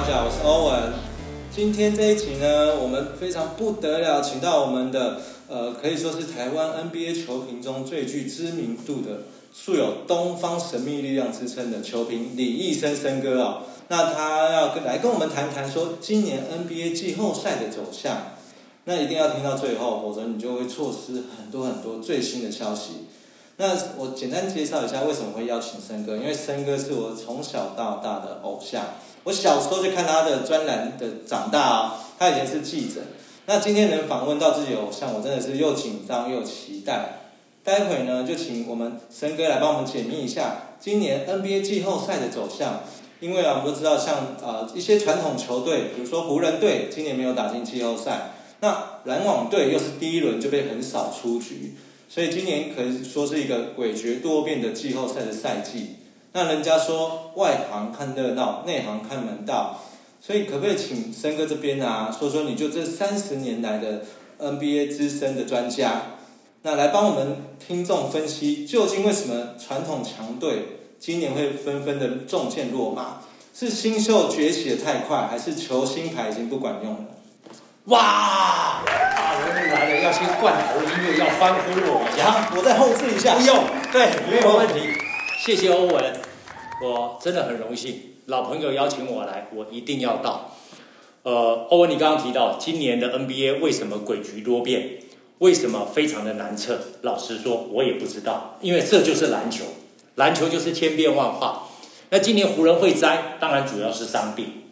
大家好，我是欧文。今天这一集呢，我们非常不得了，请到我们的呃，可以说是台湾 NBA 球评中最具知名度的，素有“东方神秘力量”之称的球评李义生生哥啊。那他要跟来跟我们谈谈说今年 NBA 季后赛的走向。那一定要听到最后，否则你就会错失很多很多最新的消息。那我简单介绍一下为什么会邀请森哥，因为森哥是我从小到大的偶像。我小时候就看他的专栏的长大啊，他以前是记者。那今天能访问到自己偶像，我真的是又紧张又期待。待会呢，就请我们森哥来帮我们解密一下今年 NBA 季后赛的走向。因为啊，我们都知道，像呃一些传统球队，比如说湖人队，今年没有打进季后赛。那篮网队又是第一轮就被很少出局。所以今年可以说是一个诡谲多变的季后赛的赛季。那人家说外行看热闹，内行看门道。所以可不可以请森哥这边啊，说说你就这三十年来的 NBA 资深的专家，那来帮我们听众分析，究竟为什么传统强队今年会纷纷的中箭落马？是新秀崛起的太快，还是球星牌已经不管用了？哇！大人物来了，要先罐头音乐，要欢呼我一下。我再后置一下。不用，对，没有问题。谢谢欧文，我真的很荣幸，老朋友邀请我来，我一定要到。呃，欧文，你刚刚提到今年的 NBA 为什么诡谲多变，为什么非常的难测？老实说，我也不知道，因为这就是篮球，篮球就是千变万化。那今年湖人会栽，当然主要是伤病，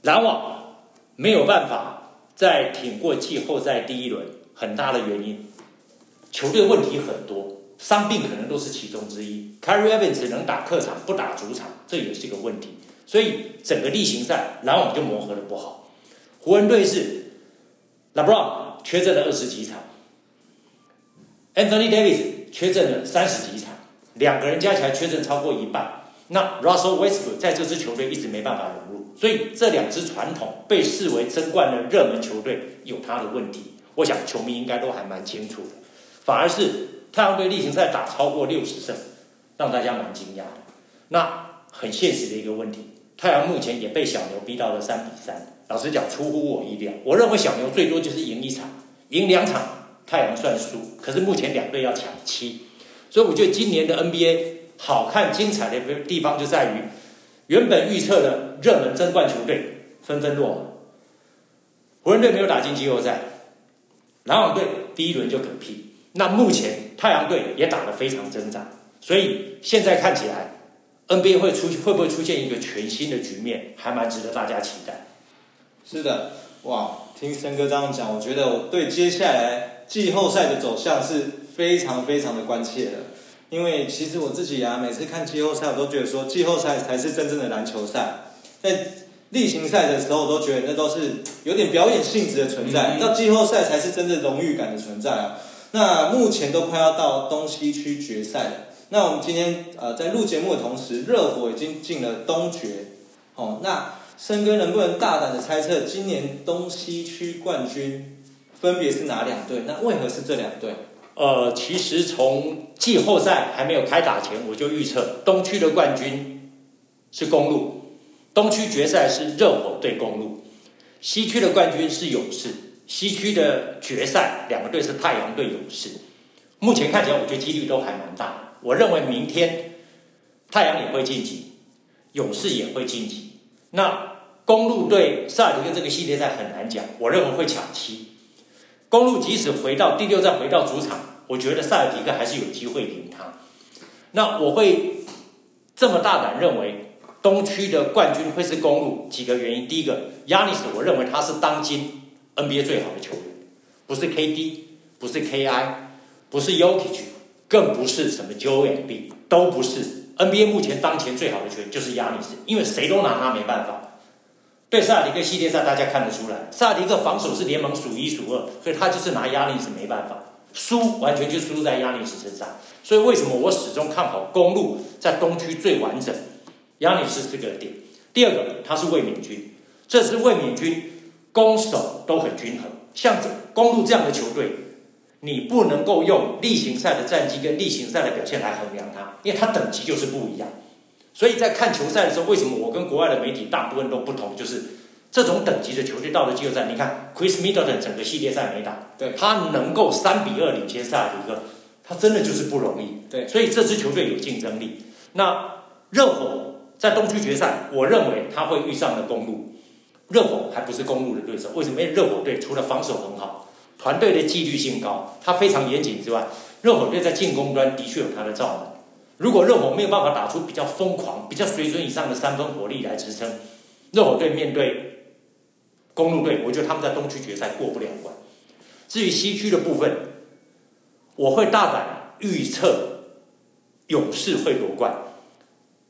篮网没有办法。在挺过季后赛第一轮，很大的原因，球队问题很多，伤病可能都是其中之一。Carry Evans 只能打客场，不打主场，这也是一个问题。所以整个例行赛篮网就磨合的不好。湖人队是 LeBron 缺阵了二十几场，Anthony Davis 缺阵了三十几场，两个人加起来缺阵超过一半。那 Russell Westbrook 在这支球队一直没办法融入。所以这两支传统被视为争冠的热门球队有他的问题，我想球迷应该都还蛮清楚的。反而是太阳队例行赛打超过六十胜，让大家蛮惊讶的。那很现实的一个问题，太阳目前也被小牛逼到了三比三。老实讲，出乎我意料。我认为小牛最多就是赢一场，赢两场太阳算输。可是目前两队要抢七，所以我觉得今年的 NBA 好看精彩的地方就在于。原本预测的热门争冠球队纷纷落，湖人队没有打进季后赛，篮网队第一轮就嗝屁。那目前太阳队也打得非常挣扎，所以现在看起来 NBA 会出会不会出现一个全新的局面，还蛮值得大家期待。是的，哇，听森哥这样讲，我觉得我对接下来季后赛的走向是非常非常的关切的。因为其实我自己啊，每次看季后赛，我都觉得说季后赛才是真正的篮球赛。在例行赛的时候，我都觉得那都是有点表演性质的存在。到季后赛才是真正荣誉感的存在啊。那目前都快要到东西区决赛了。那我们今天呃在录节目的同时，热火已经进了东决。哦，那森哥能不能大胆的猜测，今年东西区冠军分别是哪两队？那为何是这两队？呃，其实从季后赛还没有开打前，我就预测东区的冠军是公路，东区决赛是热火对公路，西区的冠军是勇士，西区的决赛两个队是太阳对勇士。目前看起来，我觉得几率都还蛮大。我认为明天太阳也会晋级，勇士也会晋级。那公路对塞尔提克这个系列赛很难讲，我认为会抢七。公路即使回到第六站回到主场，我觉得塞尔提克还是有机会赢他。那我会这么大胆认为东区的冠军会是公路，几个原因。第一个，亚尼斯，我认为他是当今 NBA 最好的球员，不是 KD，不是 KI，不是 Yokic，更不是什么 Joel B，都不是 NBA 目前当前最好的球员就是亚尼斯，因为谁都拿他没办法。对萨迪克系列赛，大家看得出来，萨迪克防守是联盟数一数二，所以他就是拿压力是没办法输，完全就输在压力是身上。所以为什么我始终看好公路在东区最完整？压力是这个点。第二个，他是卫冕军，这支卫冕军攻守都很均衡。像这公路这样的球队，你不能够用例行赛的战绩跟例行赛的表现来衡量他，因为他等级就是不一样。所以在看球赛的时候，为什么我跟国外的媒体大部分都不同？就是这种等级的球队到了季后赛，你看 Chris Middleton 整个系列赛没打，对他能够三比二领先塞尔提克，他真的就是不容易。对所以这支球队有竞争力。那热火在东区决赛，我认为他会遇上了公路。热火还不是公路的对手，为什么？因为热火队除了防守很好，团队的纪律性高，他非常严谨之外，热火队在进攻端的确有他的罩门。如果热火没有办法打出比较疯狂、比较水准以上的三分火力来支撑，热火队面对公路队，我觉得他们在东区决赛过不了关。至于西区的部分，我会大胆预测勇士会夺冠，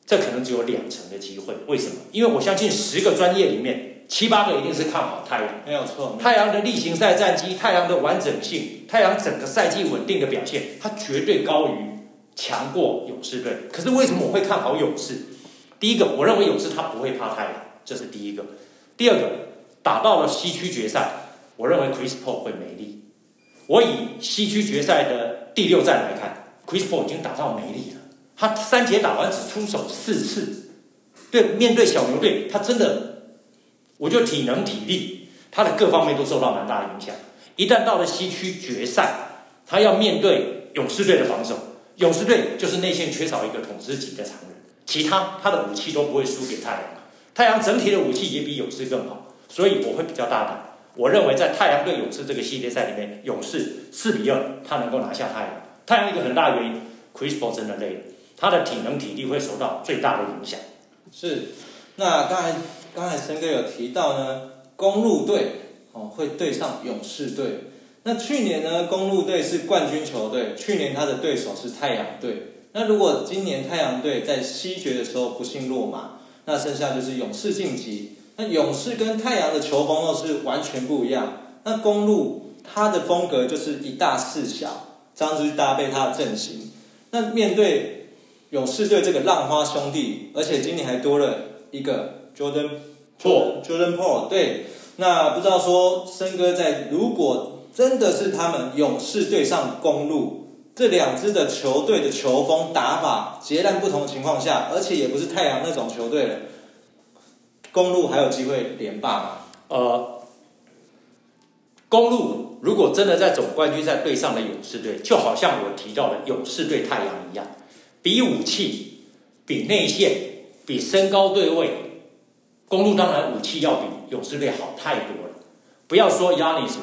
这可能只有两成的机会。为什么？因为我相信十个专业里面七八个一定是看好太阳。没有错，太阳的例行赛战绩、太阳的完整性、太阳整个赛季稳定的表现，它绝对高于、强过勇士队。可是为什么我会看好勇士？第一个，我认为勇士他不会怕太阳，这是第一个。第二个，打到了西区决赛，我认为 Chris Paul 会没力。我以西区决赛的第六战来看，Chris Paul 已经打到没力了。他三节打完只出手四次，对，面对小牛队，他真的，我就体能体力，他的各方面都受到蛮大的影响。一旦到了西区决赛，他要面对勇士队的防守，勇士队就是内线缺少一个统治级的常人，其他他的武器都不会输给太阳。太阳整体的武器也比勇士更好，所以我会比较大胆。我认为在太阳对勇士这个系列赛里面，勇士四比二，他能够拿下太阳。太阳一个很大原因，Chris Paul 真的累了，他的体能体力会受到最大的影响。是。那刚才刚才森哥有提到呢，公路队哦会对上勇士队。那去年呢，公路队是冠军球队，去年他的对手是太阳队。那如果今年太阳队在西决的时候不幸落马，那剩下就是勇士晋级。那勇士跟太阳的球风都是完全不一样。那公路他的风格就是一大四小，这样子去搭配他的阵型。那面对勇士队这个浪花兄弟，而且今年还多了一个 Jordan Paul Jordan Paul，对。那不知道说森哥在如果真的是他们勇士对上公路这两支的球队的球风打法截然不同的情况下，而且也不是太阳那种球队了，公路还有机会连霸吗？呃，公路如果真的在总冠军赛对上了勇士队，就好像我提到的勇士对太阳一样，比武器、比内线、比身高对位，公路当然武器要比勇士队好太多了。不要说 Yanis、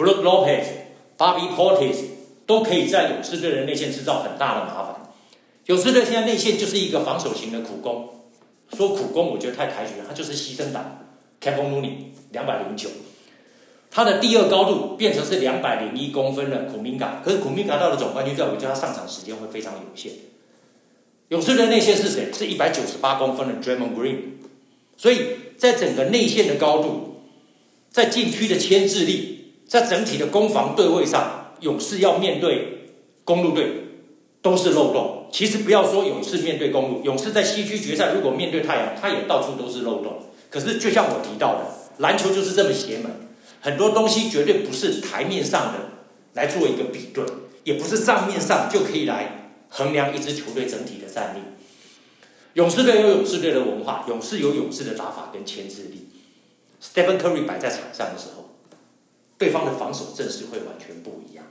Brook Lopez、Bobby Portis 都可以在勇士队的内线制造很大的麻烦。勇士队现在内线就是一个防守型的苦攻，说苦攻我觉得太抬举了，他就是牺牲党。Kevin Looney 两百零九，他的第二高度变成是两百零一公分的苦明嘎，可是苦明嘎到了总冠军赛，我觉得他上场时间会非常有限。勇士队内线是谁？是一百九十八公分的 Draymond Green，所以在整个内线的高度，在禁区的牵制力，在整体的攻防对位上，勇士要面对公路队都是漏洞。其实不要说勇士面对公路，勇士在西区决赛如果面对太阳，他也到处都是漏洞。可是，就像我提到的，篮球就是这么邪门，很多东西绝对不是台面上的来做一个比对，也不是账面上就可以来衡量一支球队整体的战力。勇士队有勇士队的文化，勇士有勇士的打法跟牵制力。Stephen Curry 摆在场上的时候，对方的防守阵势会完全不一样，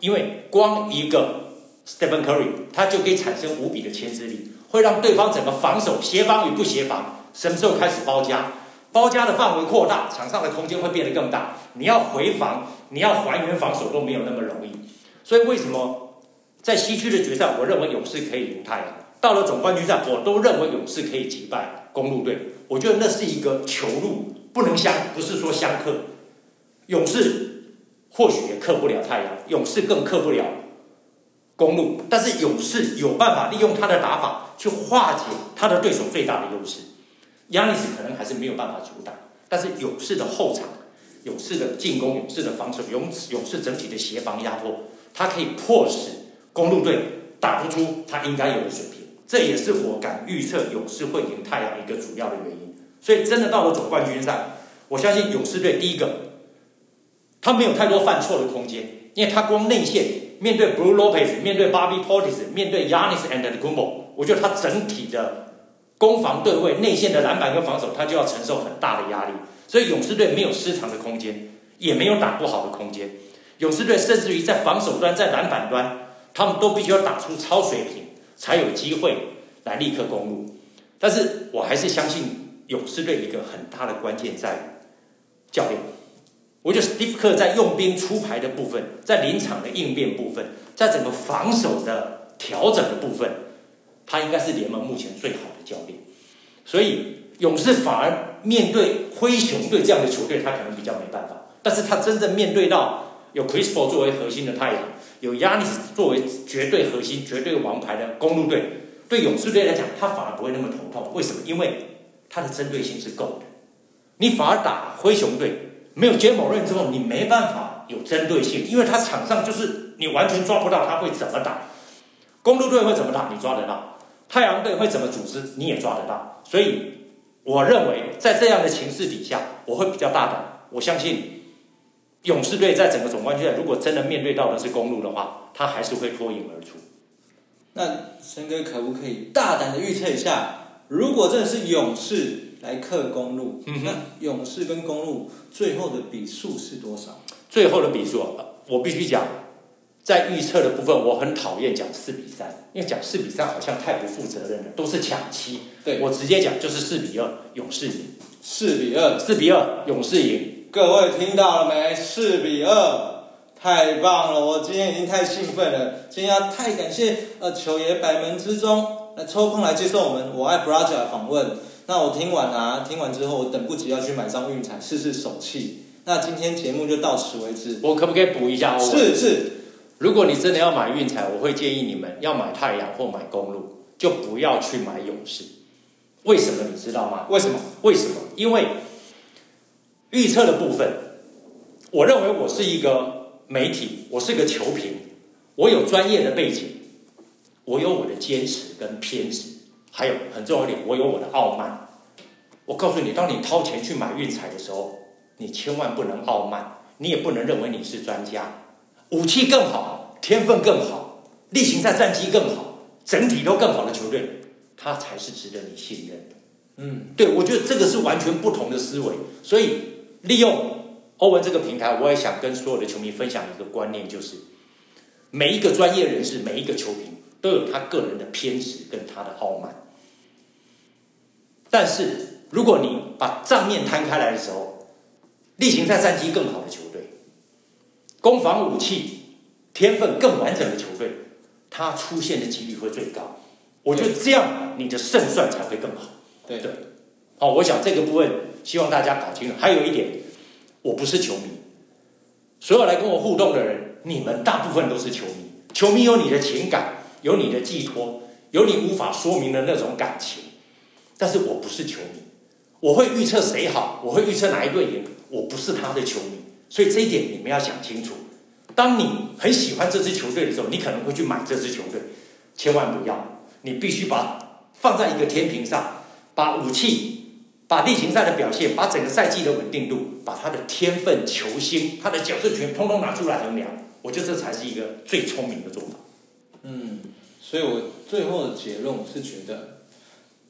因为光一个 Stephen Curry，他就可以产生无比的牵制力，会让对方整个防守协防与不协防。什么时候开始包夹？包夹的范围扩大，场上的空间会变得更大。你要回防，你要还原防守都没有那么容易。所以为什么在西区的决赛，我认为勇士可以赢太阳；到了总冠军赛，我都认为勇士可以击败公路队。我觉得那是一个球路，不能相，不是说相克。勇士或许也克不了太阳，勇士更克不了公路。但是勇士有办法利用他的打法去化解他的对手最大的优势。亚尼斯可能还是没有办法阻挡，但是勇士的后场、勇士的进攻、勇士的防守、勇士勇士整体的协防压迫，它可以迫使公路队打不出他应该有的水平。这也是我敢预测勇士会赢太阳一个主要的原因。所以真的到了总冠军赛，我相信勇士队第一个，他没有太多犯错的空间，因为他光内线面对 Blue Lopez、面对 Bobby Portis、面对 Yanis and the Kumbo，我觉得他整体的攻防对位，内线的篮板跟防守，他就要承受很大的压力。所以勇士队没有失常的空间，也没有打不好的空间。勇士队甚至于在防守端、在篮板端，他们都必须要打出超水平，才有机会来立刻攻入。但是我还是相信勇士队一个很大的关键在于教练。我觉得史蒂夫克在用兵出牌的部分，在临场的应变部分，在整个防守的调整的部分，他应该是联盟目前最好的教练。所以勇士反而面对灰熊队这样的球队，他可能比较没办法。但是他真正面对到有 Chris Paul 作为核心的太阳，有 Yanis 作为绝对核心、绝对王牌的公路队，对勇士队来讲，他反而不会那么头痛。为什么？因为他的针对性是够的。你反而打灰熊队。没有接某人之后，你没办法有针对性，因为他场上就是你完全抓不到他会怎么打。公路队会怎么打，你抓得到；太阳队会怎么组织，你也抓得到。所以，我认为在这样的情势底下，我会比较大胆。我相信勇士队在整个总冠军赛，如果真的面对到的是公路的话，他还是会脱颖而出。那陈哥可不可以大胆的预测一下，如果真的是勇士？来克公路，那勇士跟公路最后的比数是多少？最后的比数，我必须讲，在预测的部分，我很讨厌讲四比三，因为讲四比三好像太不负责任了，都是抢七。对我直接讲就是四比二，勇士赢。四比二，四比二，勇士赢。各位听到了没？四比二，太棒了！我今天已经太兴奋了，今天要太感谢呃球爷百门之中来抽空来接受我们我爱 Braja 的访问。那我听完啊，听完之后我等不及要去买张运彩试试手气。那今天节目就到此为止。我可不可以补一下？是是，如果你真的要买运彩，我会建议你们要买太阳或买公路，就不要去买勇士。为什么你知道吗？为什么？为什么？因为预测的部分，我认为我是一个媒体，我是个球评，我有专业的背景，我有我的坚持跟偏执。还有很重要一点，我有我的傲慢。我告诉你，当你掏钱去买运彩的时候，你千万不能傲慢，你也不能认为你是专家。武器更好，天分更好，例行赛战绩更好，整体都更好的球队，他才是值得你信任的。嗯，对，我觉得这个是完全不同的思维。所以，利用欧文这个平台，我也想跟所有的球迷分享一个观念，就是每一个专业人士，每一个球评都有他个人的偏执跟他的傲慢。但是，如果你把账面摊开来的时候，例行赛战绩更好的球队，攻防武器天分更完整的球队，它出现的几率会最高。我觉得这样你的胜算才会更好。对对，好，我想这个部分希望大家搞清楚。还有一点，我不是球迷，所有来跟我互动的人，你们大部分都是球迷。球迷有你的情感，有你的寄托，有你无法说明的那种感情。但是我不是球迷，我会预测谁好，我会预测哪一队赢，我不是他的球迷，所以这一点你们要想清楚。当你很喜欢这支球队的时候，你可能会去买这支球队，千万不要，你必须把放在一个天平上，把武器、把例行赛的表现、把整个赛季的稳定度、把他的天分、球星、他的角色权，通通拿出来衡量。我觉得这才是一个最聪明的做法。嗯，所以我最后的结论是觉得。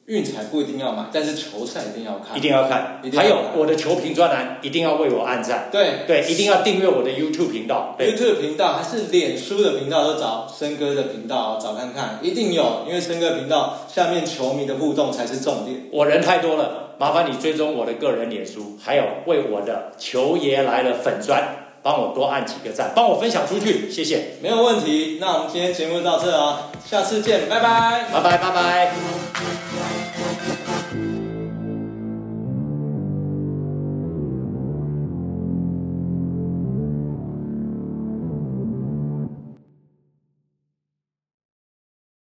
运彩不一定要买，但是球赛一定要看，一定要看。还有我的球评专栏一定要为我按赞。对对，一定要订阅我的 YouTube 频道。YouTube 频道还是脸书的频道都找森哥的频道找看看，一定有，因为森哥频道下面球迷的互动才是重点。我人太多了，麻烦你追踪我的个人脸书，还有为我的球爷来了粉砖，帮我多按几个赞，帮我分享出去，谢谢。没有问题，那我们今天节目到这哦，下次见，拜拜，拜拜拜拜。